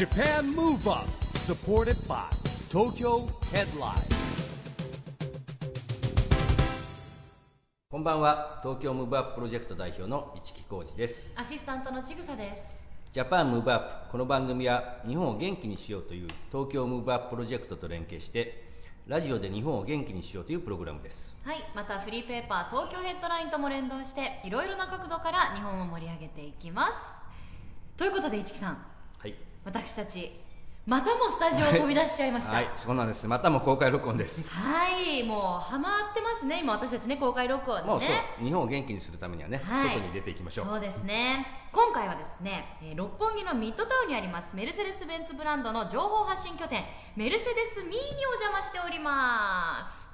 Japan Move Up supported by Tokyo Headline. こんばんは。東京ムーブアッププロジェクト代表の市木浩二です。アシスタントのちぐさです。ジャパンムーブアップこの番組は日本を元気にしようという東京ムーブアッププロジェクトと連携してラジオで日本を元気にしようというプログラムです。はい。またフリーペーパー東京ヘッドラインとも連動していろいろな角度から日本を盛り上げていきます。ということで市木さん。はい私たちまたもスタジオを飛び出しちゃいました。はいそうなんです。またも公開録音です。はいもうハマってますね。今私たちね公開録音もうでねそう日本を元気にするためにはね、はい。外に出ていきましょう。そうですね。今回はですね、えー六本木のミッドタウンにありますメルセデス・ベンツブランドの情報発信拠点メルセデス・ミーにお邪魔しております、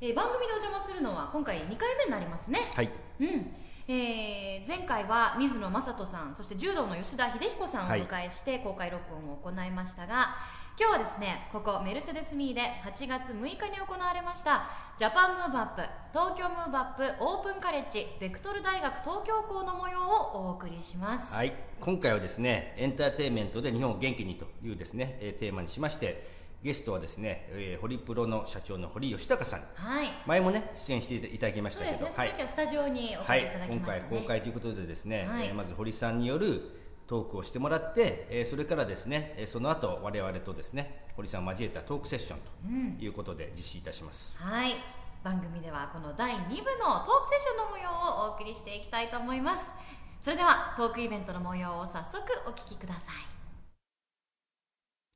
えー番組でお邪魔するのは今回2回目になりますね。はい。うんえー前回は水野雅人さんそして柔道の吉田秀彦さんをお迎えして公開録音を行いましたが、今日はですねここメルセデス・ミーで8月6日に行われましたジャパンムーブアップ東京ムーブアップオープンカレッジベクトル大学東京校の模様をお送りします、はい、今回はですねエンターテインメントで日本を元気にというですね、えーテーマにしましてゲストはですね、えーホリプロの社長の堀吉隆さん。はい。前もね出演していただきましたけどそうですね、その時はスタジオにお越しいただ、はい、き今回ましたね、公開ということでですね、はい。えーまず堀さんによるトークをしてもらって、えーそれからですね、えーその後我々とですね堀さんを交えたトークセッションということで実施いたします、はい。番組ではこの第2部のトークセッションの模様をお送りしていきたいと思います。それではトークイベントの模様を早速お聞きください。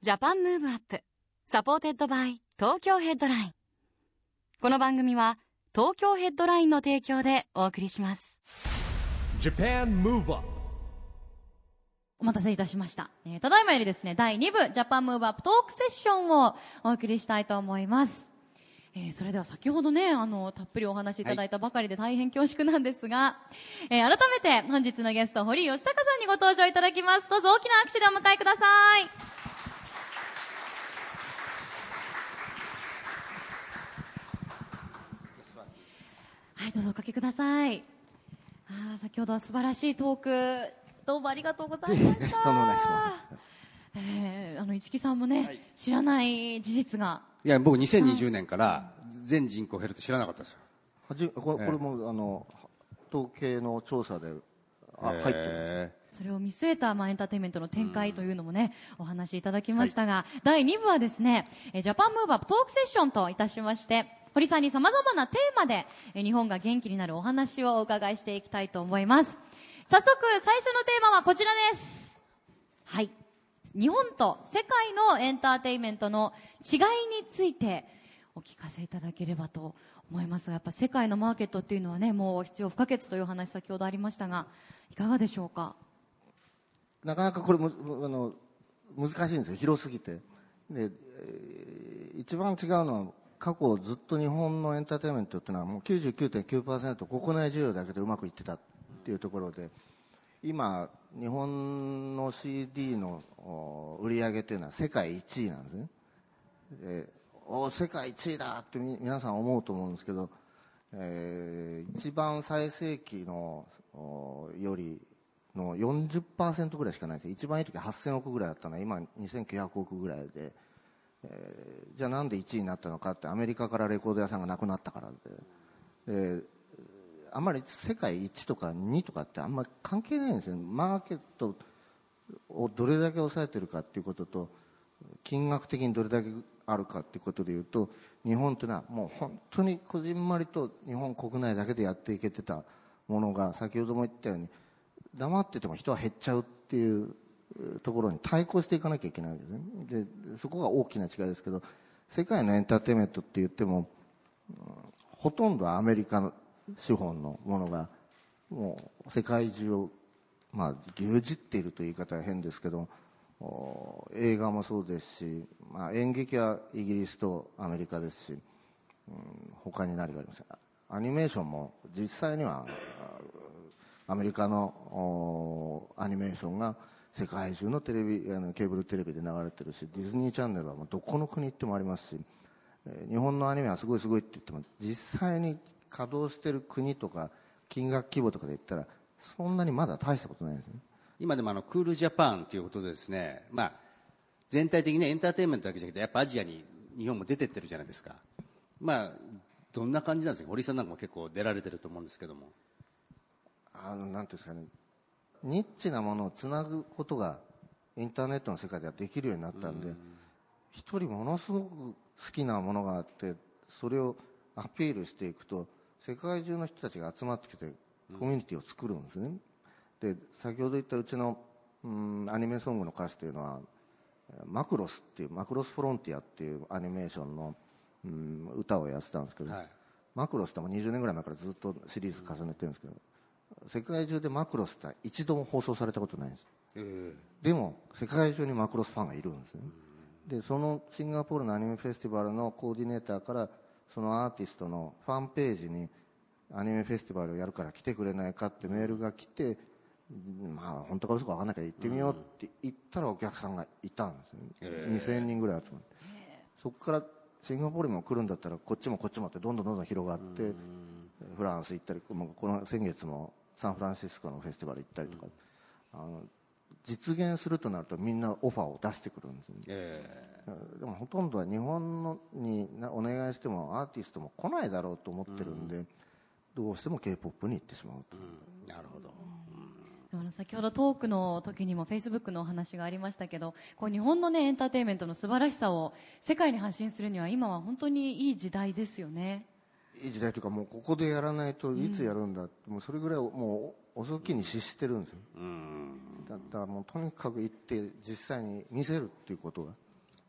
Japan Move Up supported by 東京ヘッドライン。この番組は東京ヘッドラインの提供でお送りします。Japan Move Up お待たせいたしました、えーただいまよりですね第2部ジャパンムーブアップトークセッションをお送りしたいと思います。えーそれでは先ほどねあのたっぷりお話しいただいたばかりで大変恐縮なんですが、えー改めて本日のゲスト堀吉高さんにご登場いただきます。どうぞ大きな拍手でお迎えくださいどうぞおかけください。あー先ほどは素晴らしいトーク。どうもありがとうございました。とんでもないです。えーあの市木さんもね、知らない事実が。いや僕2020年から全人口減ると知らなかったですよ。はじこれこれも、あの統計の調査であ入ってるんです。それを見据えた、まあ、エンターテインメントの展開というのもね、お話しいただきましたが、第2部はですね、えージャパンムーブアップトークセッションといたしまして、堀さんに様々なテーマで、えー日本が元気になるお話をお伺いしていきたいと思います。早速、最初のテーマはこちらです。はい。日本と世界のエンターテインメントの違いについてお聞かせいただければと思いますが、やっぱ世界のマーケットっていうのはね、もう必要不可欠というお話先ほどありましたが、いかがでしょうか？なかなかこれもあの難しいんですよ広すぎてで、えー一番違うのは過去ずっと日本のエンターテインメントっていうのはもう99.9%国内需要だけでうまくいってたっていうところで今日本の CD の売り上げっていうのは世界1位なんですね。でお世界1位だって皆さん思うと思うんですけど、えー一番最盛期のよりの40%ぐらいしかないんです一番いい時8000億ぐらいだったのは今2900億ぐらいで、えーじゃあなんで1位になったのかってアメリカからレコード屋さんがなくなったからで。であんまり世界1とか2とかってあんまり関係ないんですよ。マーケットをどれだけ抑えてるかっていうことと金額的にどれだけあるかっていうことでいうと日本というのはもう本当にこじんまりと日本国内だけでやっていけてたものが先ほども言ったように黙ってても人は減っちゃうっていうところに対抗していかなきゃいけないわけですね。でそこが大きな違いですけど世界のエンターテインメントって言っても、うんほとんどアメリカの資本のものがもう世界中を、まあ、牛耳っているという言い方は変ですけど映画もそうですし、まあ、演劇はイギリスとアメリカですし、うん、他に何がありますか？アニメーションも実際にはアメリカのアニメーションが世界中のテレビあのケーブルテレビで流れてるしディズニーチャンネルはもうどこの国行ってもありますし、えー日本のアニメはすごいすごいって言っても実際に稼働してる国とか金額規模とかで言ったらそんなにまだ大したことないですね。今でもあのクールジャパンということでですね、まあ、全体的にエンターテインメントだけじゃなくてやっぱアジアに日本も出てってるじゃないですか。まあどんな感じなんですか？堀井さんなんかも結構出られてると思うんですけども。あのなんていうんですかねニッチなものをつなぐことがインターネットの世界ではできるようになったんで一人ものすごく好きなものがあってそれをアピールしていくと世界中の人たちが集まってきてコミュニティを作るんですね、で先ほど言ったうちのうんアニメソングの歌詞というのはマクロスっていうマクロスフロンティアっていうアニメーションのうん歌をやってたんですけど、はい。マクロスってもう20年ぐらい前からずっとシリーズ重ねてるんですけど、世界中でマクロスって一度も放送されたことないんです。でも世界中にマクロスファンがいるんですね。でそのシンガポールのアニメフェスティバルのコーディネーターからそのアーティストのファンページにアニメフェスティバルをやるから来てくれないかってメールが来てまあ本当か嘘か分かんないから行ってみようって言ったらお客さんがいたんですね、2000人ぐらい集まって。そこからシンガポールにも来るんだったらこっちもこっちもってどんどんどんどん広がってフランス行ったりこの先月もサンフランシスコのフェスティバル行ったりとか、あの実現するとなるとみんなオファーを出してくるんですよね。えでもほとんどは日本のになお願いしてもアーティストも来ないだろうと思ってるんで、どうしても k p o p に行ってしまうと、えなるほど。あの先ほどトークの時にもフェイスブックのお話がありましたけどこう日本の、ね、エンターテインメントの素晴らしさを世界に発信するには今は本当にいい時代ですよね。いい時代というかもうここでやらないといつやるんだって、もうそれぐらいもう遅きに失してるんですよ。だだからもうとにかく行って実際に見せるっていうことが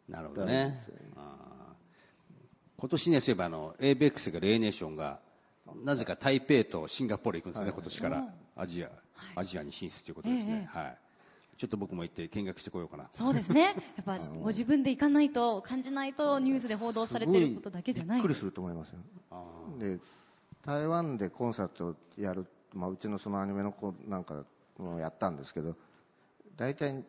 なるほどね。今年ねそういえばあの ABEX がレーネーションがなぜか台北とシンガポール行くんですね、今年から。アジア、アジアに進出ということですね、はいちょっと僕も行って見学してこようかな。そうですね。やっぱご自分で行かないと感じないとニュースで報道されてることだけじゃないびっくりすると思いますよ。で台湾でコンサートをやる、まあ、うちのそのアニメの子なんかもやったんですけど大体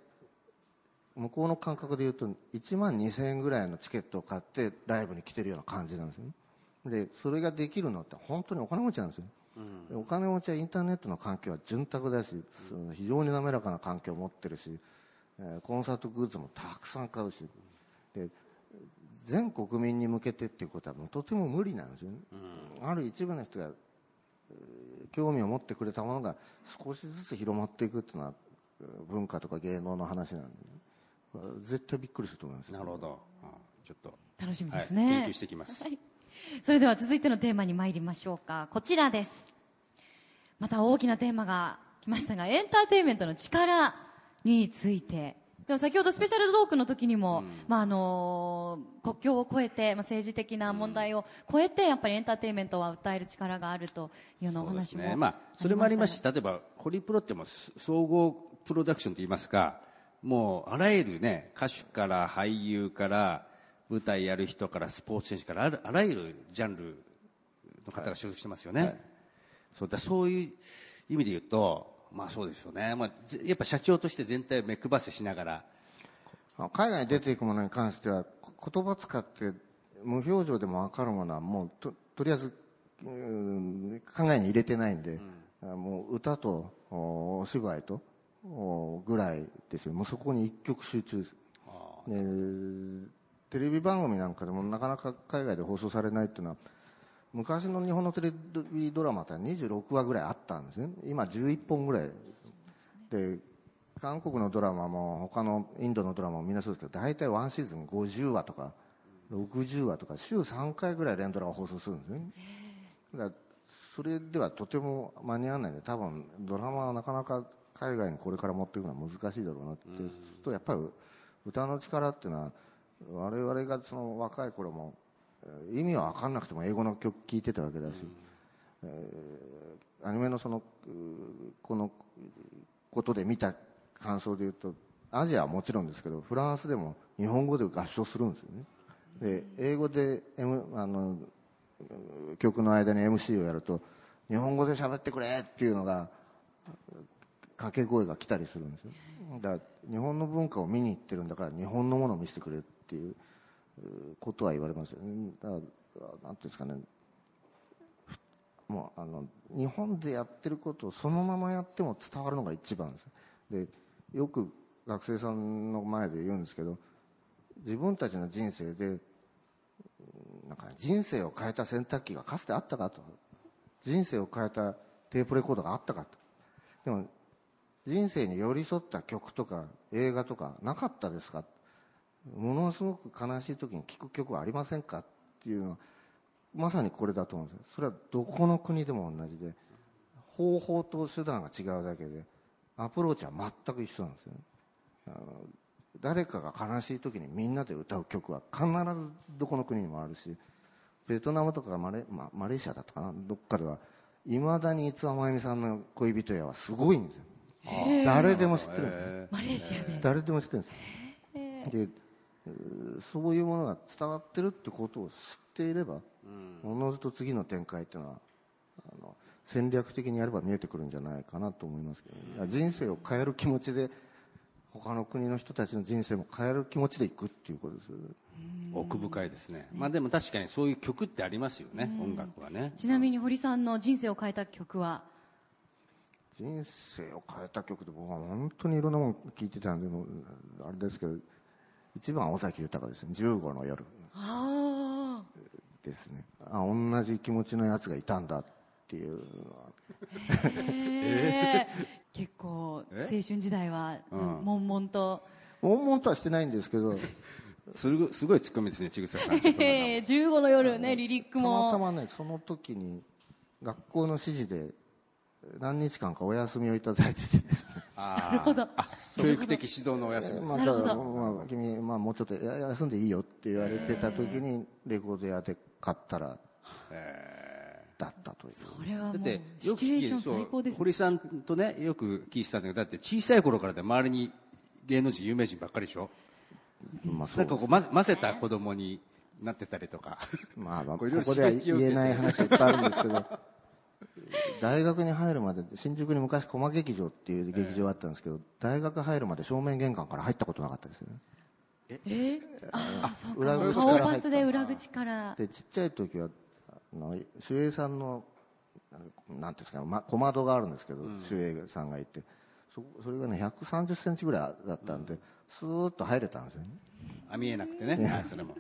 向こうの感覚で言うと1万2000円ぐらいのチケットを買ってライブに来てるような感じなんですよね。でそれができるのって本当にお金持ちなんですよ、でお金持ちはインターネットの環境は潤沢だし非常に滑らかな環境を持ってるし、えーコンサートグッズもたくさん買うし。で全国民に向けてっていうことはもうとても無理なんですよね、ある一部の人がえー興味を持ってくれたものが少しずつ広まっていくっていうのはえー文化とか芸能の話なんで、ね、絶対びっくりすると思いますなるほど。あーちょっと楽しみはいですね。研究していきます、それでは続いてのテーマに参りましょうか。こちらです。また大きなテーマが来ましたが、エンターテインメントの力について。でも先ほどスペシャルトークの時にも、まああの国境を越えて、まあ、政治的な問題を超えて、やっぱりエンターテインメントは訴える力があるというようなおそうです話もねまあ、それもありますした例えばホリプロってもう総合プロダクションといいますかもうあらゆるね歌手から俳優から舞台やる人からスポーツ選手からあるあらゆるジャンルの方が所属してますよね、そうだそういう意味で言うとまあそうですよね、まあ、ぜやっぱ社長として全体を目配せしながら。あ海外に出ていくものに関してはこ言葉使って無表情でも分かるものはもうととりあえずうん考えに入れてないんで、あもう歌とおお芝居とおぐらいですよ。もうそこに一極集中。ですでテレビ番組なんかでもなかなか海外で放送されないっていうのは昔の日本のテレビドラマって26話ぐらいあったんですね。今11本ぐらい。で韓国のドラマも他のインドのドラマもみんなそうですけど大体ワンシーズン50話とか60話とか週3回ぐらい連ドラを放送するんですね。だからそれではとても間に合わないんで多分ドラマはなかなか海外にこれから持っていくのは難しいだろうなって、うするとやっぱり歌の力っていうのは我々がその若い頃も意味は分かんなくても英語の曲聴いてたわけだし、えーアニメのそのこのことで見た感想で言うとアジアはもちろんですけどフランスでも日本語で合唱するんですよね。で英語で、M、あの曲の間に MC をやると日本語で喋ってくれっていうのが掛け声が来たりするんですよ。だから日本の文化を見に行ってるんだから日本のものを見せてくれってていうことは言われます。だからなんていうんですかね。もうあの日本でやってることをそのままやっても伝わるのが一番です。でよく学生さんの前で言うんですけど自分たちの人生でなんか人生を変えた洗濯機がかつてあったかと。人生を変えたテープレコードがあったかと。でも人生に寄り添った曲とか映画とかなかったですかものすごく悲しい時に聴く曲はありませんか？っていうのはまさにこれだと思うんですよ。それはどこの国でも同じで方法と手段が違うだけでアプローチは全く一緒なんですよね。あの誰かが悲しい時にみんなで歌う曲は必ずどこの国にもあるしベトナムとかマレ,、まマレーシアだったかな？どっかではいまだに五輪真由美さんの恋人やはすごいんですよ。誰でも知ってるんですよ。マレーシアで。誰でも知ってるんですよ。でそういうものが伝わってるってことを知っていればおのずと次の展開っていうのはあの戦略的にやれば見えてくるんじゃないかなと思いますけど、ね、人生を変える気持ちで他の国の人たちの人生も変える気持ちでいくっていうことですよね。奥深いですね。まあでも確かにそういう曲ってありますよね音楽はね。ちなみに堀さんの人生を変えた曲は？人生を変えた曲で僕は本当にいろんなもの聴いてたんであれですけど一番は尾崎豊ですね「15の夜。あ」ですね。あ同じ気持ちのやつがいたんだっていう。のはあ、へー。結構青え春時代はうん。悶々と、悶々とはしてないんですけど。すごいすごいツッコミですねちぐささん。ん かへー。15の夜ねリリックたまたもまねその時に学校の指示で何日間かお休みをいただいててですね。あー。あ教育的指導のお休みですまあ、なるほどだからまあ、君、まあ、もうちょっとや休んでいいよって言われてた時にレコード屋で買ったらだったという。それはもうだってシよくチュエーション聞いてそう最高ですね。堀さんとねよく聞いてたんだけどだって小さい頃からで周りに芸能人有名人ばっかりでしょ？まあそうなんかこうま混ぜた子供になってたりとか。まあ、まあ、こういろいろここでは言えない話がいっぱいあるんですけど大学に入るまで新宿に昔駒劇場っていう劇場があったんですけど、大学入るまで正面玄関から入ったことなかったですよ。ねえ？ああそう裏か口から入った。顔パスで裏口から。でちっちゃい時はあの守衛さんのなんていうんですか、ま、小窓があるんですけど、守衛さんがいて。そそれがね1 3 0センチぐらいだったんで、スーッと入れたんですよね。あ見えなくてね。はいそれも。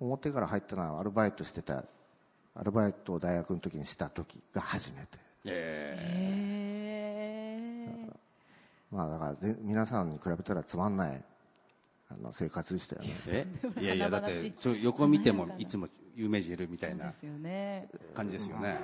表から入ったのはアルバイトしてたアルバイトを大学の時にした時が初めて。えへー。まあだからぜ皆さんに比べたらつまんないあの生活でしたよね。え？いやいやだって横見てもいつも有名人いるみたいうな感じですよね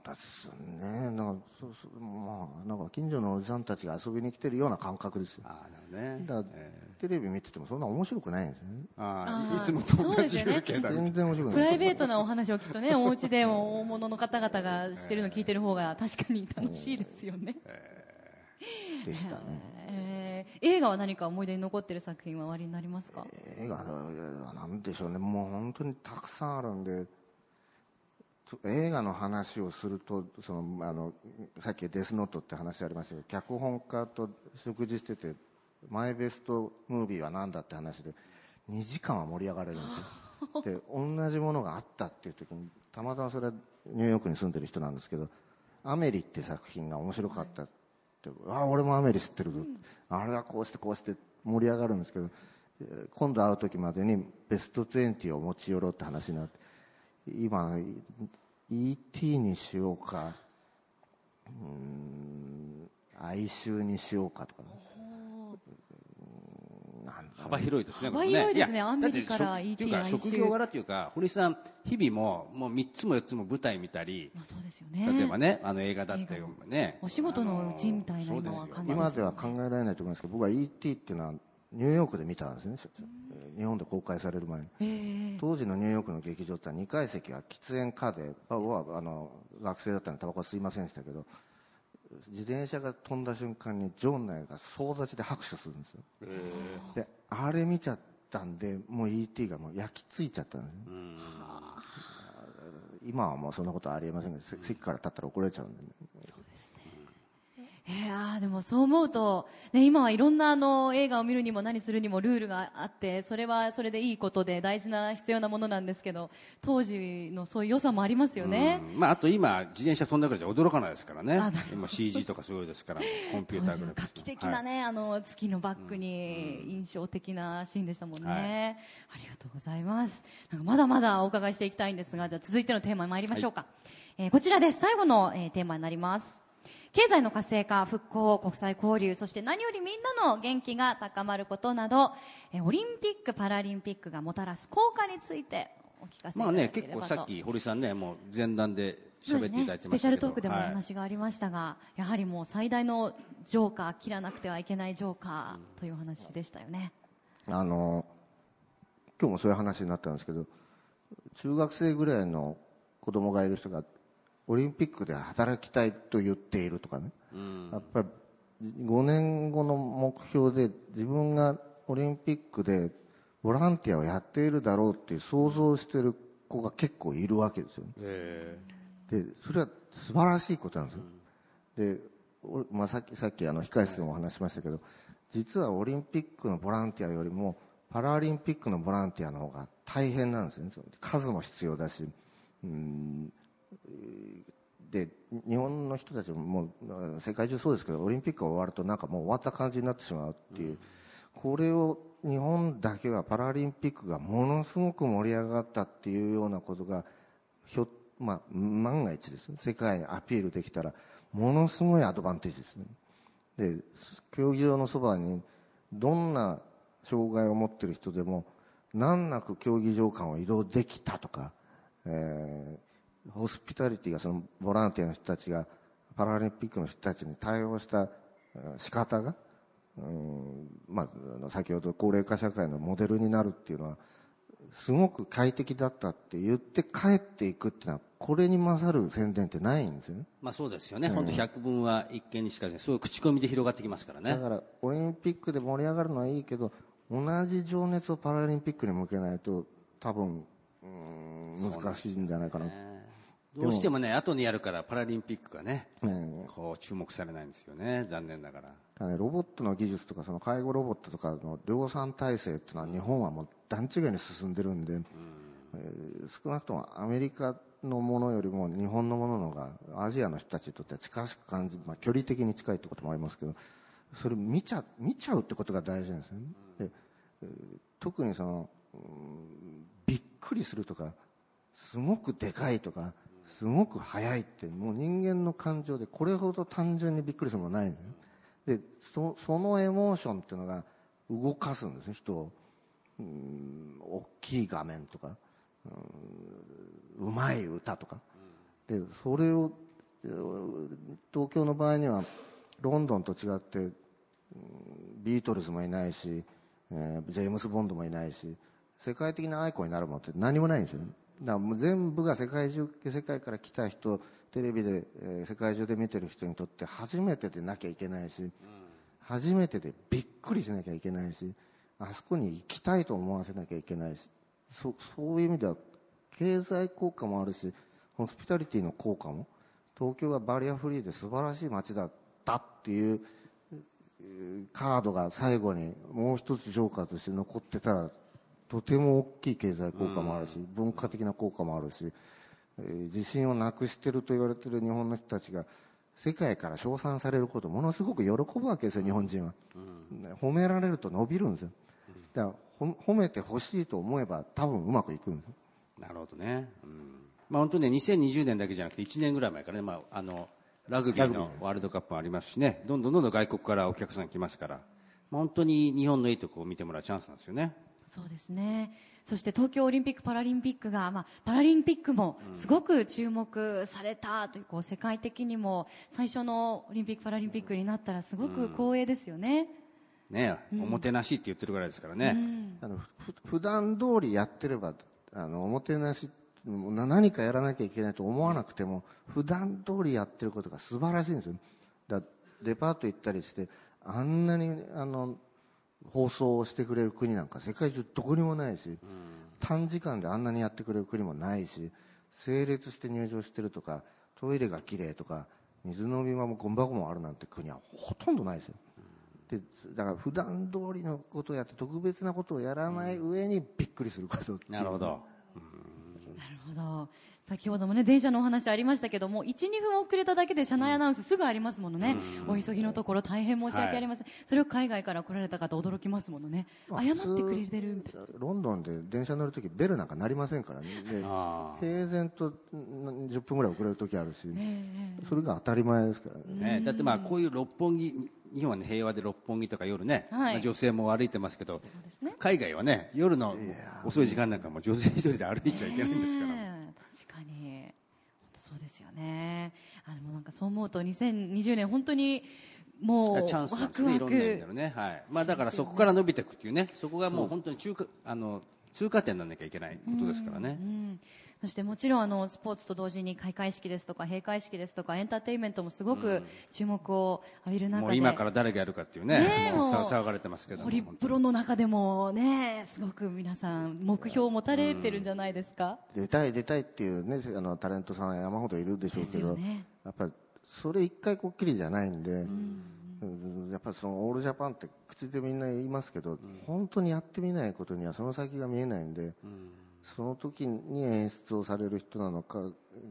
ですね。なんかそうそうまあなんか近所のおじさんたちが遊びに来てるような感覚ですよ。ああなるね。だからテレビ見ててもそんな面白くないんですよね。あーああいつもと同じ風景だみたい全然面白くない。プライベートなお話をきっとねお家でも大物の方々がしてるの聞いてる方が確かに楽しいですよね、でしたね。えー映画は何か思い出に残ってる作品はおありになりますか？映画はなんでしょうね。もう本当にたくさんあるんで映画の話をするとそのあのさっきデスノートって話ありましたけど脚本家と食事しててマイベストムービーは何だって話で2時間は盛り上がれるんですよ。で同じものがあったっていう時にたまたまそれはニューヨークに住んでる人なんですけど「アメリ」って作品が面白かったって「あ俺もアメリ知ってるぞ」あれがこうしてこうして盛り上がるんですけどえー今度会う時までにベスト20を持ち寄ろうって話になって今 ET にしようか。うーん哀愁にしようかとか。ね幅広いですね幅広いですねやアメリからだってい職業柄っていうか堀さん日々ももう3つも4つも舞台見たりまあそうですよね。例えばねあの映画だって映ね。お仕事のうちみたいな今は感じですよ今では考えられないと思いますけど僕は ET っていうのはニューヨークで見たんですね日本で公開される前に。えー当時のニューヨークの劇場ってのは2階席は喫煙家であ僕はあの学生だったのでタバコは吸いませんでしたけど自転車が飛んだ瞬間に場内が総立ちで拍手するんですよ。であれ見ちゃったんでもう ET がもう焼き付いちゃったんです。ね今はもうそんなことはありえませんけどせ席から立ったら怒られちゃうんで、ね、いやーでもそう思うと、ね、今はいろんなあの映画を見るにも何するにもルールがあってそれはそれでいいことで大事な必要なものなんですけど当時のそういう良さもありますよね、うん。まあ、あと今自転車飛んだぐらいじゃ驚かないですからね。今 CG とかすごいですからコンピューターグラフィックス画期的なね、あの月のバックに印象的なシーンでしたもんね、ありがとうございます。まだまだお伺いしていきたいんですがじゃあ続いてのテーマに参りましょうか、えーこちらです。最後の、えーテーマになります経済の活性化復興国際交流そして何よりみんなの元気が高まることなど、えーオリンピック・パラリンピックがもたらす効果についてお聞かせいたまあだね結構ければとさっき堀さんねもう前段で喋っていただいてねスましたけどペシャルトークでもおはい話がありましたが、やはりもう最大のジョーカー切らなくてはいけないジョーカーというお話でしたよね、あの今日もそういう話になったんですけど中学生ぐらいの子供がいる人がオリンピックで働きたいと言っているとかね、やっぱり5年後の目標で自分がオリンピックでボランティアをやっているだろうっていう想像をしている子が結構いるわけですよね。え。でそれは素晴らしいことなんですよ、でおまあ、さっきさっきあの控室でもお話ししましたけど実はオリンピックのボランティアよりもパラリンピックのボランティアの方が大変なんですよね。数も必要だし。うんで日本の人たちももう世界中そうですけどオリンピックが終わるとなんかもう終わった感じになってしまうっていう、これを日本だけはパラリンピックがものすごく盛り上がったっていうようなことがひょ、まあ、万が一ですね。世界にアピールできたらものすごいアドバンテージですね。で競技場のそばにどんな障害を持っている人でも難なく競技場間を移動できたとか、えーホスピタリティがそのボランティアの人たちがパラリンピックの人たちに対応したえー仕方が、うんまあ、先ほど高齢化社会のモデルになるっていうのはすごく快適だったって言って帰っていくっていうのはこれに勝る宣伝ってないんですよね。まあそうですよね、本当百聞は一見にしかずそうい。う口コミで広がってきますからね。だからオリンピックで盛り上がるのはいいけど同じ情熱をパラリンピックに向けないと多分うん難しいんじゃないかな、どうしてもね後にやるからパラリンピックがねねこう注目されないんですよね残念ながら。ただねロボットの技術とかその介護ロボットとかの量産体制っていうのは日本はもう段違いに進んでるんで、えー少なくともアメリカのものよりも日本のものの方がアジアの人たちにとっては近しく感じ、まあ、距離的に近いってこともありますけどそれ見ちゃ見ちゃうってことが大事なんですよね。でえー特にそのうんびっくりするとかすごくでかいとかすごく速いってもう人間の感情でこれほど単純にびっくりするものないんでそそのエモーションっていうのが動かすんですね人を。うん大きい画面とか。うまい歌とか。でそれを東京の場合にはロンドンと違ってビートルズもいないし、えジェームス・ボンドもいないし世界的なアイコンになるものって何もないんですよね。だもう全部が世界中世界から来た人テレビで、えー世界中で見てる人にとって初めてでなきゃいけないし、初めてでびっくりしなきゃいけないしあそこに行きたいと思わせなきゃいけないしそそういう意味では経済効果もあるしホスピタリティの効果も東京はバリアフリーで素晴らしい街だったっていうカードが最後にもう一つジョーカーとして残ってたらとても大きい経済効果もあるし文化的な効果もあるし、えー自信をなくしてると言われてる日本の人たちが世界から称賛されることをものすごく喜ぶわけですよ日本人は、褒められると伸びるんですよ。だからほ褒めてほしいと思えば多分うまくいくんですよ。なるほどね、うん。まあ、本当ね2020年だけじゃなくて1年ぐらい前からね、まあ、あのラグビーのワールドカップもありますしね。どんどんどんどん外国からお客さん来ますから、まあ、本当に日本のいいところを見てもらうチャンスなんですよねそうですね。そして東京オリンピック・パラリンピックが、まあ、パラリンピックもすごく注目されたというこう世界的にも最初のオリンピック・パラリンピックになったらすごく光栄ですよね。ね、おもてなしって言ってるぐらいですからね、あのふ普段通りやってればあのおもてなしな何かやらなきゃいけないと思わなくても普段通りやってることが素晴らしいんですよ。だデパート行ったりしてあんなにあの放送をしてくれる国なんか世界中どこにもないし、短時間であんなにやってくれる国もないし整列して入場してるとかトイレが綺麗とか水飲み場もゴミ箱もあるなんて国はほとんどないですよでだから普段通りのことをやって特別なことをやらない上にびっくりすることっていう。なるほど。なるほど。先ほどもね、電車のお話ありましたけども、1、2分遅れただけで車内アナウンスすぐありますものね。お急ぎのところ大変申し訳ありません。それを海外から来られた方驚きますものね。まあ謝ってくれてるみたいな。ロンドンで電車乗るときベルなんか鳴りませんからね平然とん10分ぐらい遅れるときあるし、えそれが当たり前ですからねね、だってまあこういう六本木日本は、ね、平和で六本木とか夜ね、はいまあ女性も歩いてますけどそうですね。海外はね夜の遅い時間なんかも女性一人で歩いちゃいけないんですから、ねえ確かに。本当そうですよね。あでもなんかそう思うと2020年本当にもうチャンスなすねいろんな意味でクの。ね、はいまあ、だからそこから伸びていくっていうねそこがもう本当に中華あの通過点にならなきゃいけないことですからね、うんそしてもちろんあのスポーツと同時に開会式ですとか閉会式ですとかエンターテインメントもすごく注目を浴びる中で、もう今から誰がやるかっていうねねえもう騒がれてますけどもホリプロの中でもねすごく皆さん目標を持たれてるんじゃないですか、出たい出たいっていうねあのタレントさん山ほどいるでしょうけど、よね。やっぱりそれ一回こっきりじゃないんで、うんやっぱりそのオールジャパンって口でみんな言いますけど、本当にやってみないことにはその先が見えないんで、その時に演出をされる人なのか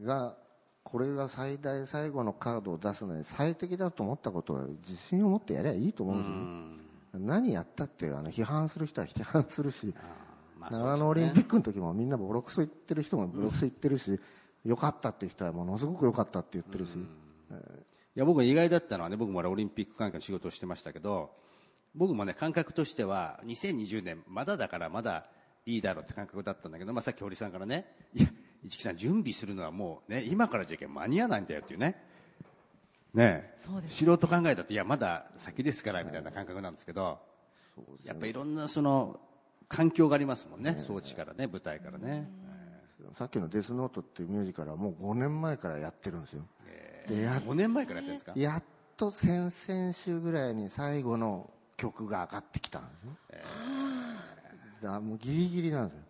がこれが最大最後のカードを出すのに最適だと思ったことは自信を持ってやりゃいいと思うんですよね、何やったってあの批判する人は批判するし、まあね。長野オリンピックの時もみんなボロクソ言ってる人もボロクソ言ってるし、良かったっていう人はものすごく良かったって言ってるし、いや僕意外だったのはね僕もオリンピック関係の仕事をしてましたけど僕もね感覚としては2020年まだだからまだいいだろうって感覚だったんだけど、まあ、さっき堀さんからねいや市木さん準備するのはもうね今からじゃ間に合わないんだよっていうね。ねえ。そうです素人考えだといやまだ先ですからみたいな感覚なんですけどやっぱいろんなその環境がありますもんね装置からね舞台からね。さっきの「デスノート」っていうミュージカルはもう5年前からやってるんですよ、でや5年前からやってるんですか？やっと先々週ぐらいに最後の曲が上がってきたんですよ、だからもうギリギリなんですよ。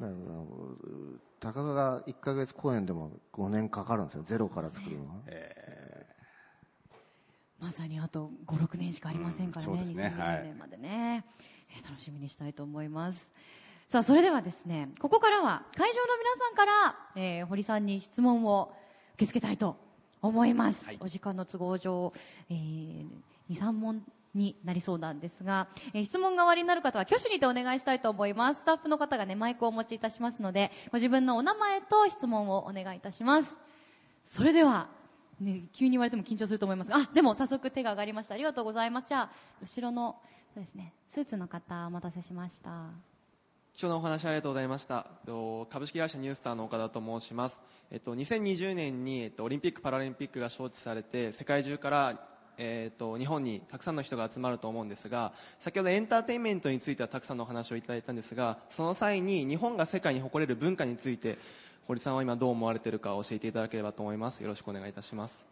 だからたかが1か月公演でも5年かかるんですよ。ゼロから作るのは、まさにあと56年しかありませんからね,、うんそうですね。はい2020年までね、えー楽しみにしたいと思います。さあそれではですねここからは会場の皆さんから、えー堀さんに質問を受け付けたいと思います、お時間の都合上、えー、23問になりそうなんですが、えー質問が終わりになる方は挙手にてお願いしたいと思いますスタッフの方がねマイクをお持ちいたしますのでご自分のお名前と質問をお願いいたしますそれでは、ね、急に言われても緊張すると思いますが、あ、でも早速手が上がりました。ありがとうございます。じゃあ、後ろの、そうですね、スーツの方、お待たせしました。貴重なお話ありがとうございました。と株式会社ニュースターの岡田と申します。えっと、2020年に、えっと、オリンピック・パラリンピックが招致されて、世界中から、えっと、日本にたくさんの人が集まると思うんですが、先ほどエンターテインメントについてはたくさんのお話をいただいたんですが、その際に日本が世界に誇れる文化について、堀さんは今どう思われているか教えていただければと思います。よろしくお願いいたします。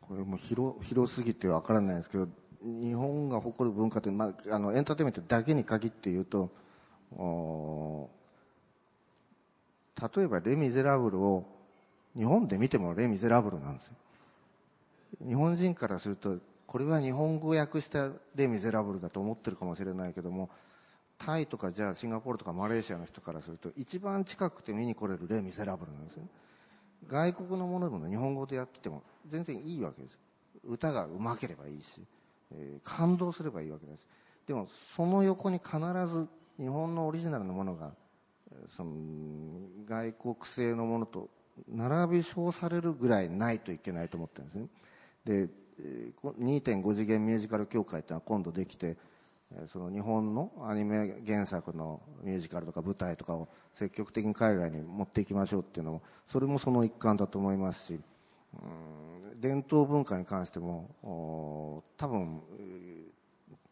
これも広広すぎてわからないんですけど日本が誇る文化って、まあ、あのエンターテインメントだけに限って言うと例えば「レ・ミゼラブル」を日本で見ても「レ・ミゼラブル」なんですよ。日本人からするとこれは日本語訳した「レ・ミゼラブル」だと思ってるかもしれないけどもタイとかじゃあシンガポールとかマレーシアの人からすると一番近くて見に来れる「レ・ミゼラブル」なんですよ外国のものでも日本語でやってても全然いいわけです歌がうまければいいし、えー感動すればいいわけです。でもその横に必ず日本のオリジナルのものがその外国製のものと並び称されるぐらいないといけないと思ってるんですね。で2.5次元ミュージカル協会っていうのは今度できてその日本のアニメ原作のミュージカルとか舞台とかを積極的に海外に持っていきましょうっていうのもそれもその一環だと思いますし伝統文化に関しても多分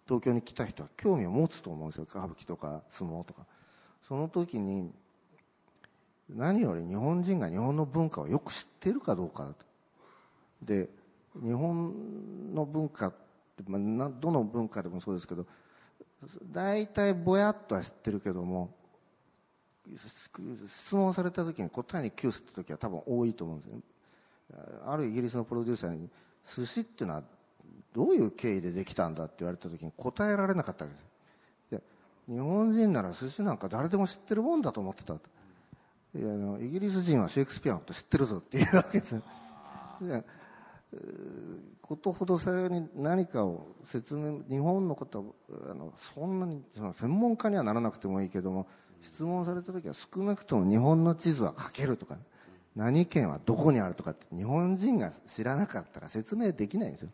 東京に来た人は興味を持つと思うんですよ。歌舞伎とか相撲とか。その時に何より日本人が日本の文化をよく知っているかどうかだと。で日本の文化って、まあ、どの文化でもそうですけど大体ぼやっとは知ってるけども質問された時に答えに窮すった時は多分多いと思うんですよね。あるイギリスのプロデューサーに寿司っていうのはどういう経緯でできたんだって言われた時に答えられなかったわけです。で日本人なら寿司なんか誰でも知ってるもんだと思ってたいやあのイギリス人はシェイクスピアのこと知ってるぞっていうわけです。ことほどさように何かを説明日本のことはあのそんなにその専門家にはならなくてもいいけども質問された時は少なくとも日本の地図は書けるとか、ね、何県はどこにあるとかって日本人が知らなかったら説明できないんですよ。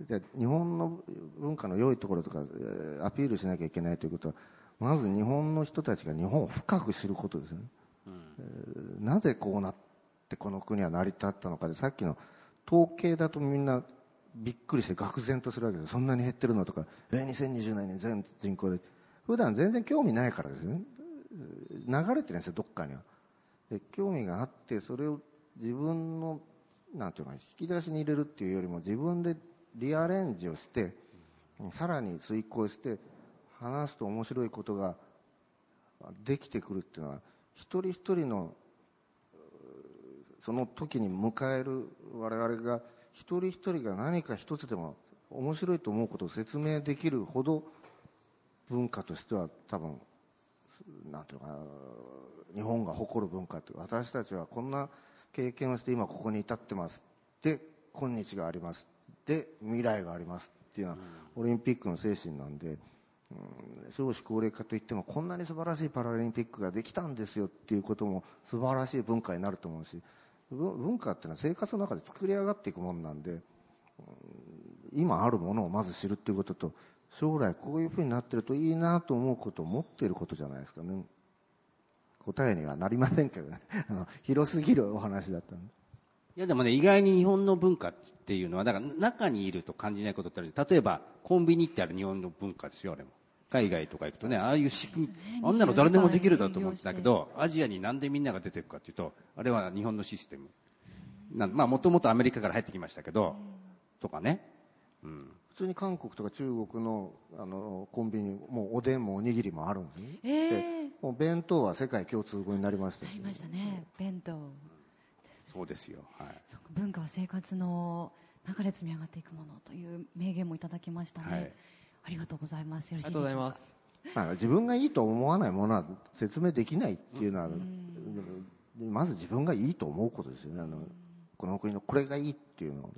で日本の文化の良いところとかえーアピールしなきゃいけないということはまず日本の人たちが日本を深く知ることですよね、えーなぜこうなってこの国は成り立ったのかでさっきの統計だとみんなびっくりして愕然とするわけです。そんなに減ってるのとか。えー2020年に全人口で。普段全然興味ないからですよ。ね流れてるんですよどっかには。で興味があってそれを自分のなんていうか引き出しに入れるっていうよりも自分でリアレンジをしてさらに遂行して話すと面白いことができてくるっていうのは一人一人のその時に迎える我々が一人一人が何か一つでも面白いと思うことを説明できるほど文化としては多分なんていうかな日本が誇る文化って私たちはこんな経験をして今ここに至ってます。で今日があります。で未来がありますっていうのはオリンピックの精神なんで、うん少子高齢化といってもこんなに素晴らしいパラリンピックができたんですよっていうことも素晴らしい文化になると思うし文文化っていうのは生活の中で作り上がっていくものなんで、うん今あるものをまず知るっていうことと将来こういうふうになってるといいなと思うことを持っていることじゃないですかね。答えにはなりませんけどね。あの広すぎるお話だったんでいやでもね、意外に日本の文化っていうのは、だから中にいると感じないことってある。例えば、コンビニってある日本の文化ですよ、あれも。海外とか行くとね、ああいう仕組み、あんなの誰でもできるだと思うんだけど、アジアになんでみんなが出てるかっていうと、あれは日本のシステム。なんまあ、もともとアメリカから入ってきましたけど、とかね。うん。普通に韓国とか中国のあのコンビニもうおでんもおにぎりもあるんですね、えーでもう弁当は世界共通語になりましたしありましたね弁当そうですよ。はい。文化は生活の中で積み上がっていくものという名言もいただきましたね、はい。ありがとうございます。よろしありがとうございでしょうかす。まあ、自分がいいと思わないものは説明できないっていうのは、まず自分がいいと思うことですよね。あのこの国のこれがいいっていうのをね。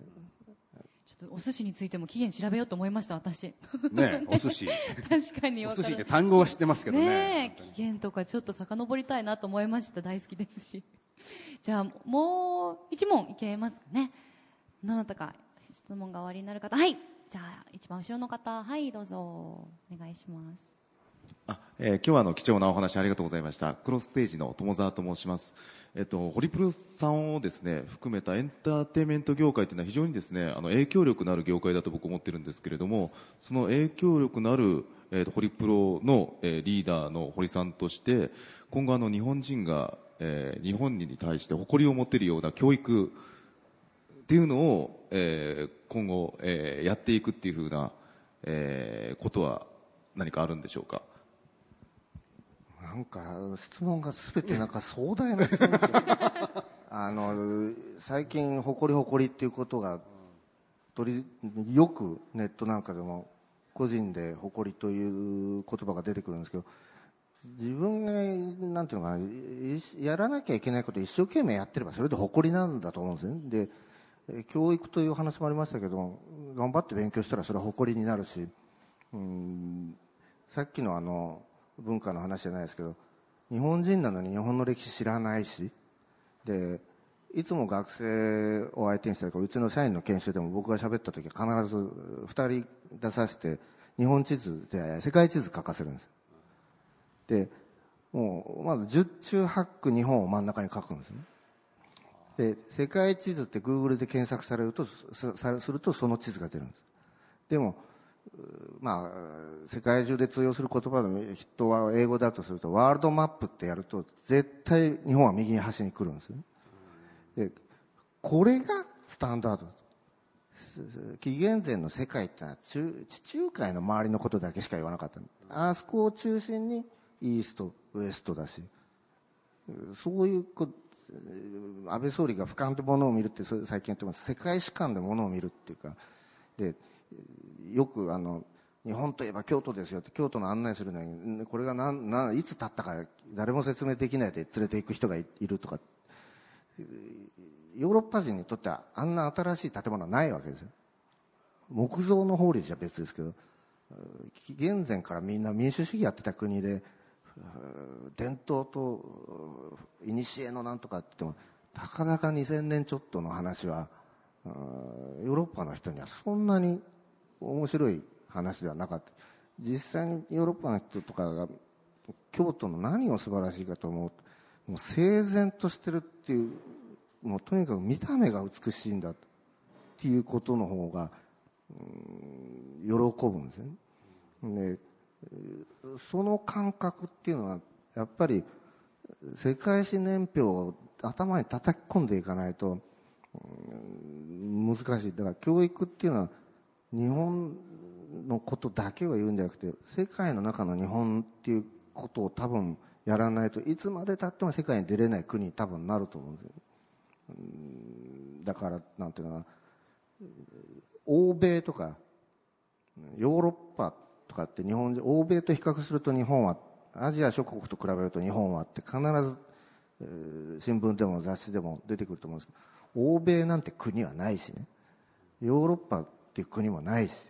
ちょっとお寿司についても期限調べようと思いました私。ねお寿司。確かにお寿司って単語は知ってますけどね。ねえ期限とかちょっと遡りたいなと思いました。大好きですしじゃあもう一問いけますかね。どなたか質問が終わりになる方。はい。じゃあ一番後ろの方。はいどうぞ。お願いします。あえー今日はあの貴重なお話ありがとうございました。クロスステージの友沢と申します、えっと、ホリプロさんをですね含めたエンターテインメント業界というのは非常にですねあの影響力のある業界だと僕思ってるんですけれどもその影響力のある、えーとホリプロの、えーリーダーの堀さんとして今後あの日本人が、えー日本に対して誇りを持てるような教育っていうのを、えー今後、えーやっていくっていうふうな、えーことは何かあるんでしょうか？なんか質問が全てなんか壮大な質問です あの最近「誇り誇り」っていうことが取りよくネットなんかでも個人で「誇り」という言葉が出てくるんですけど自分がなんていうのかなやらなきゃいけないことを一生懸命やってればそれで誇りなんだと思うんですね。で教育という話もありましたけど頑張って勉強したらそれは誇りになるしうんさっきのあの文化の話じゃないですけど日本人なのに日本の歴史知らないしでいつも学生を相手にしたりうちの社員の研修でも僕が喋った時は必ず2人出させて日本地図で世界地図書かせるんです。でもうまず十中八九日本を真ん中に書くんですね。で世界地図ってグーグルで検索されるとすするとその地図が出るんです。でもまあ、世界中で通用する言葉の人は英語だとするとワールドマップってやると絶対日本は右に端に来るんですね。でこれがスタンダード。紀元前の世界ってのは中地中海の周りのことだけしか言わなかった。あそこを中心にイーストウエストだし。そういうこ安倍総理が俯瞰でものを見るって最近言ってます。世界史観でものを見るっていうか。でよくあの日本といえば京都ですよって京都の案内するのにこれが何何いつ経ったか誰も説明できないで連れて行く人がいいるとか。ヨーロッパ人にとってはあんな新しい建物はないわけですよ。木造の法律じゃ別ですけど紀元前からみんな民主主義やってた国で伝統と古のなんとかって言ってもたかだか2000年ちょっとの話はヨーロッパの人にはそんなに面白い話ではなかった。実際にヨーロッパの人とかが京都の何を素晴らしいかと思うともう整然としてるっていうもうとにかく見た目が美しいんだっていうことの方が、うん、喜ぶんですね。でその感覚っていうのはやっぱり世界史年表を頭に叩き込んでいかないと、難しい。だから教育っていうのは日本のことだけを言うんじゃなくて世界の中の日本っていうことを多分やらないといつまでたっても世界に出れない国に多分なると思うんですよ。だからなんていうかな。欧米とかヨーロッパかって日本欧米と比較すると日本はアジア諸国と比べると日本はって必ず、えー、新聞でも雑誌でも出てくると思うんですけど欧米なんて国はないしね。ヨーロッパっていう国もないし。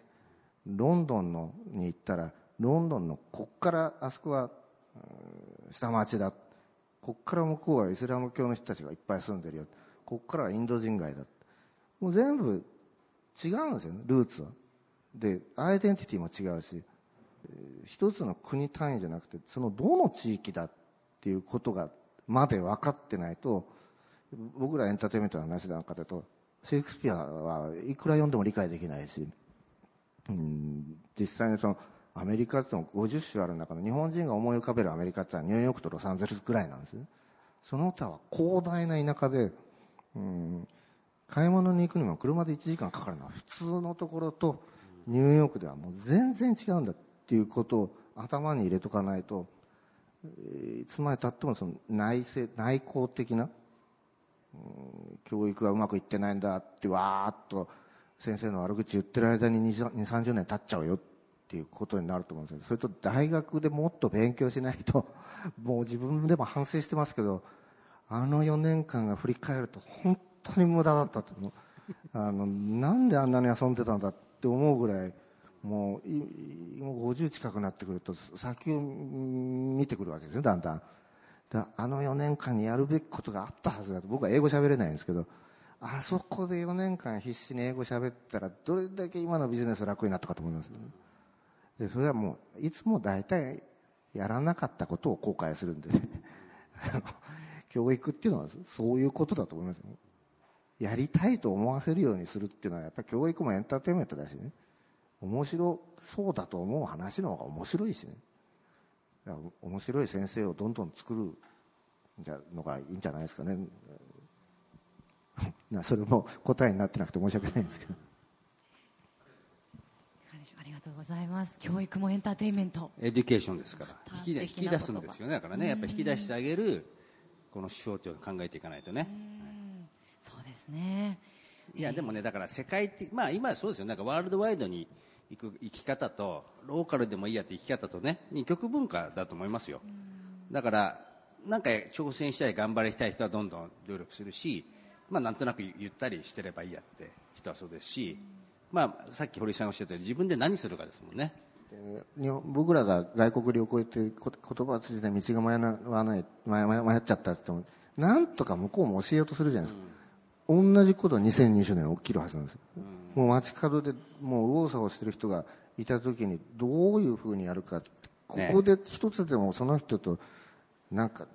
ロンドンのに行ったらロンドンのこっからあそこは下町だ。こっから向こうはイスラム教の人たちがいっぱい住んでるよ。こっからはインド人街だ。もう全部違うんですよね。ルーツは。でアイデンティティも違うし。一つの国単位じゃなくてそのどの地域だっていうことがまで分かってないと僕らエンターテインメントの話なんかだとシェイクスピアはいくら読んでも理解できないし、うん、実際にそのアメリカっても50州ある中の日本人が思い浮かべるアメリカってのはニューヨークとロサンゼルスぐらいなんです。ねその他は広大な田舎で、うん、買い物に行くにも車で1時間かかるのは普通のところとニューヨークではもう全然違うんだっていうことを頭に入れとかないといつまでたってもその内政内向的な、うん、教育がうまくいってないんだってわーっと先生の悪口言ってる間に2 3 0年経っちゃうよっていうことになると思うんですけどそれと大学でもっと勉強しないと もう自分でも反省してますけどあの4年間が振り返ると本当に無駄だったと思う。あのなんであんなに遊んでたんだって思うぐらいもうもう50近くなってくると先を見てくるわけですよだんだん。だあの4年間にやるべきことがあったはずだと。僕は英語喋れないんですけど。あそこで4年間必死に英語喋ったらどれだけ今のビジネス楽になったかと思います、ね、でそれはもういつも大体やらなかったことを後悔するんで、ね、教育っていうのはそういうことだと思いますねやりたいと思わせるようにするっていうのはやっぱり教育もエンターテインメントだしね。面白そうだと思う話の方が面白いしね。面白い先生をどんどん作るのがいいんじゃないですかね。それも答えになってなくて申し訳ないんですけど。とうございます。教育もエンターテインメント。 education ですから。引き引き出すんですよねだからね。やっぱり引き出してあげるこの手法というのを考えていかないとね、そうですねいやでもねだから世界的まあ今はそうですよなんかワールドワイドに行く生き方とローカルでもいいやって生き方とね二極分化だと思いますよ。だからなんか挑戦したい頑張りたい人はどんどん努力するしまあなんとなくゆったりしてればいいやって人はそうですし、まあ、さっき堀さんがおっしゃったように自分で何するかですもんね。日本僕らが外国旅行行って言葉を通じて道が迷わない迷っちゃったって言ってもなんとか向こうも教えようとするじゃないですか、うん、同じこと2020年起きるはずなんです、うん、もう街角でもう右往左往してる人がいた時にどういうふうにやるかここで一つでもその人となんか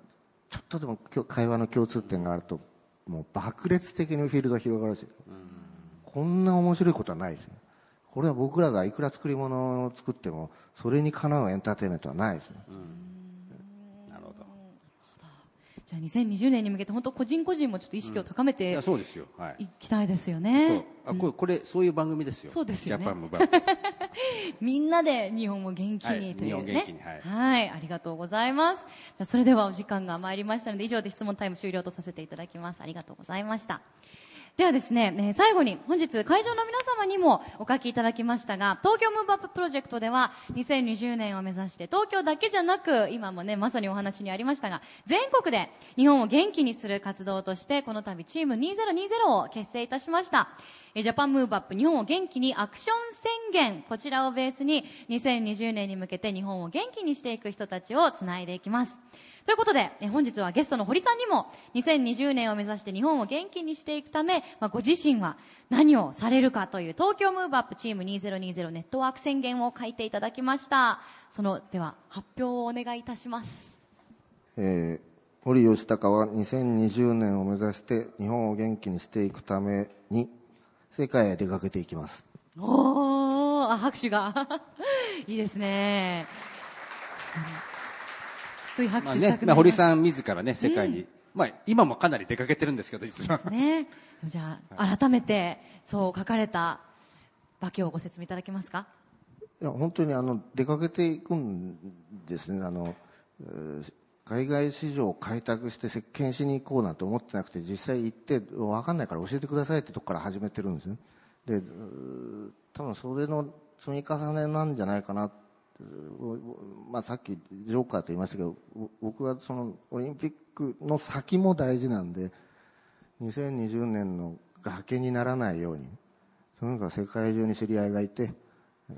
ちょっとでも会話の共通点があるともう爆裂的にフィールドが広がるし、うんこんな面白いことはないですねこれは僕らがいくら作り物を作ってもそれにかなうエンターテインメントはないですね、なるほどじゃあ2020年に向けて本当個人個人もちょっと意識を高めて、うん、そうですよ、はい、いきたいですよね。そう。あこれこれそういう番組ですよ。そうですよね。ジャパンムバ みんなで日本を元気はいにというね。日本元気にはい。はい、ありがとうございます。じゃあそれではお時間が参りましたので、以上で質問タイム終了とさせていただきます。ありがとうございました。ではですね、えー最後に本日会場の皆様にもお書きいただきましたが、東京ムーブアッププロジェクトでは2020年を目指して東京だけじゃなく、今もね、まさにお話にありましたが、全国で日本を元気にする活動として、この度チーム2020を結成いたしました。ジャパンムーブアップ日本を元気にアクション宣言、こちらをベースに2020年に向けて日本を元気にしていく人たちをつないでいきます。ということで、本日はゲストの堀さんにも2020年を目指して日本を元気にしていくため、まあ、ご自身は何をされるかという東京ムーブアップチーム2020ネットワーク宣言を書いていただきました。その、では発表をお願いいたします。えー堀吉高は2020年を目指して日本を元気にしていくために世界へ出かけていきますおー、あ、拍手が。いいですね。つい拍まあ手したくなねまあ、堀さん自らね、世界に、まあ、今もかなり出かけてるんですけど、実は。ね。じゃあ、改めて、そう書かれた馬券をご説明いただけますか？いや本当にあの出かけていくんですねあの、えー海外市場を開拓して席巻しに行こうなんて思ってなくて実際行って分かんないから教えてくださいってとこから始めてるんですね。で多分それの積み重ねなんじゃないかなまあ、さっきジョーカーと言いましたけど僕はそのオリンピックの先も大事なんで2020年の崖にならないようにとにかく世界中に知り合いがいてえ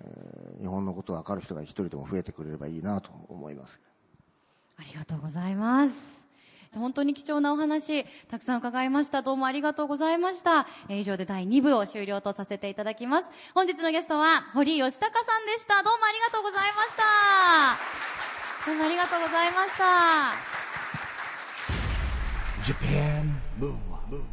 ー日本のことが分かる人が一人でも増えてくれればいいなと思います。ありがとうございます。本当に貴重なお話、たくさん伺いました。どうもありがとうございました。え以上で第2部を終了とさせていただきます。本日のゲストは、堀義隆さんでした。どうもありがとうございました。どうもありがとうございました。Japan Move Up,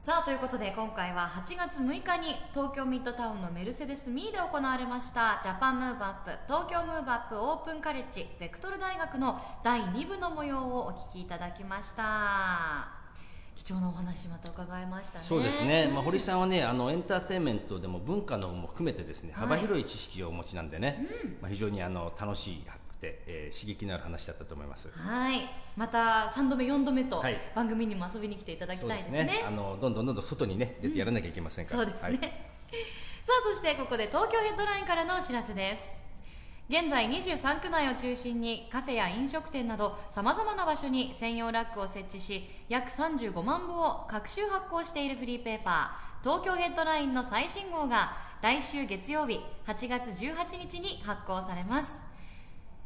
さあということで今回は8月6日に東京ミッドタウンのメルセデスミーで行われましたジャパンムーブアップ東京ムーブアップオープンカレッジベクトル大学の第2部の模様をお聞きいただきました。貴重なお話また伺いましたね。そうですね、まあ、堀さんはねあのエンターテインメントでも文化のも含めてですねはい幅広い知識をお持ちなんでね、まあ、非常にあの楽しくて、えー刺激のある話だったと思います。はい。また3度目4度目とはい。番組にも遊びに来ていただきたいですね。あのどんどんどんどん外にね出てやらなきゃいけませんから、そうですね、はい。さあそしてここで東京ヘッドラインからのお知らせです。現在23区内を中心にカフェや飲食店などさまざまな場所に専用ラックを設置し約35万部を各週発行しているフリーペーパー。東京ヘッドラインの最新号が来週月曜日8月18日に発行されます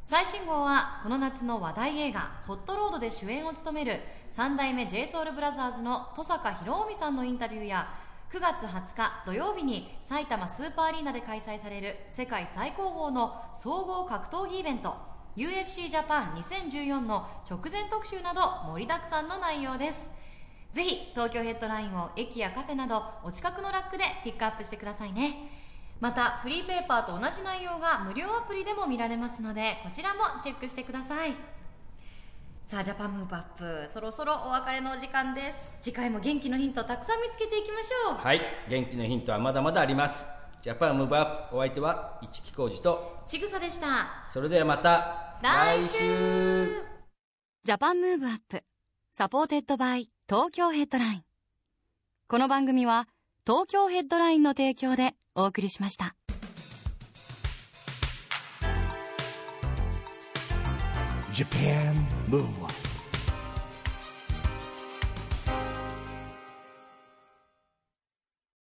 最新号はこの夏の話題映画「ホットロード」で主演を務める三代目 JSOULBROTHERS の登坂博臣さんのインタビューや9月20日土曜日に埼玉スーパーアリーナで開催される世界最高峰の総合格闘技イベント UFC ジャパン2014の直前特集など盛りだくさんの内容です。ぜひ東京ヘッドラインを駅やカフェなどお近くのラックでピックアップしてくださいね。またフリーペーパーと同じ内容が無料アプリでも見られますのでこちらもチェックしてください。さあジャパンムーブアップそろそろお別れのお時間です。次回も元気のヒントたくさん見つけていきましょう。はい、元気のヒントはまだまだあります。ジャパンムーブアップお相手は一木広治と、ちぐさでした。それではまた来週。Japan Move Up supported by 東京ヘッドライン。この番組は東京ヘッドラインの提供でお送りしました Japan Move Up.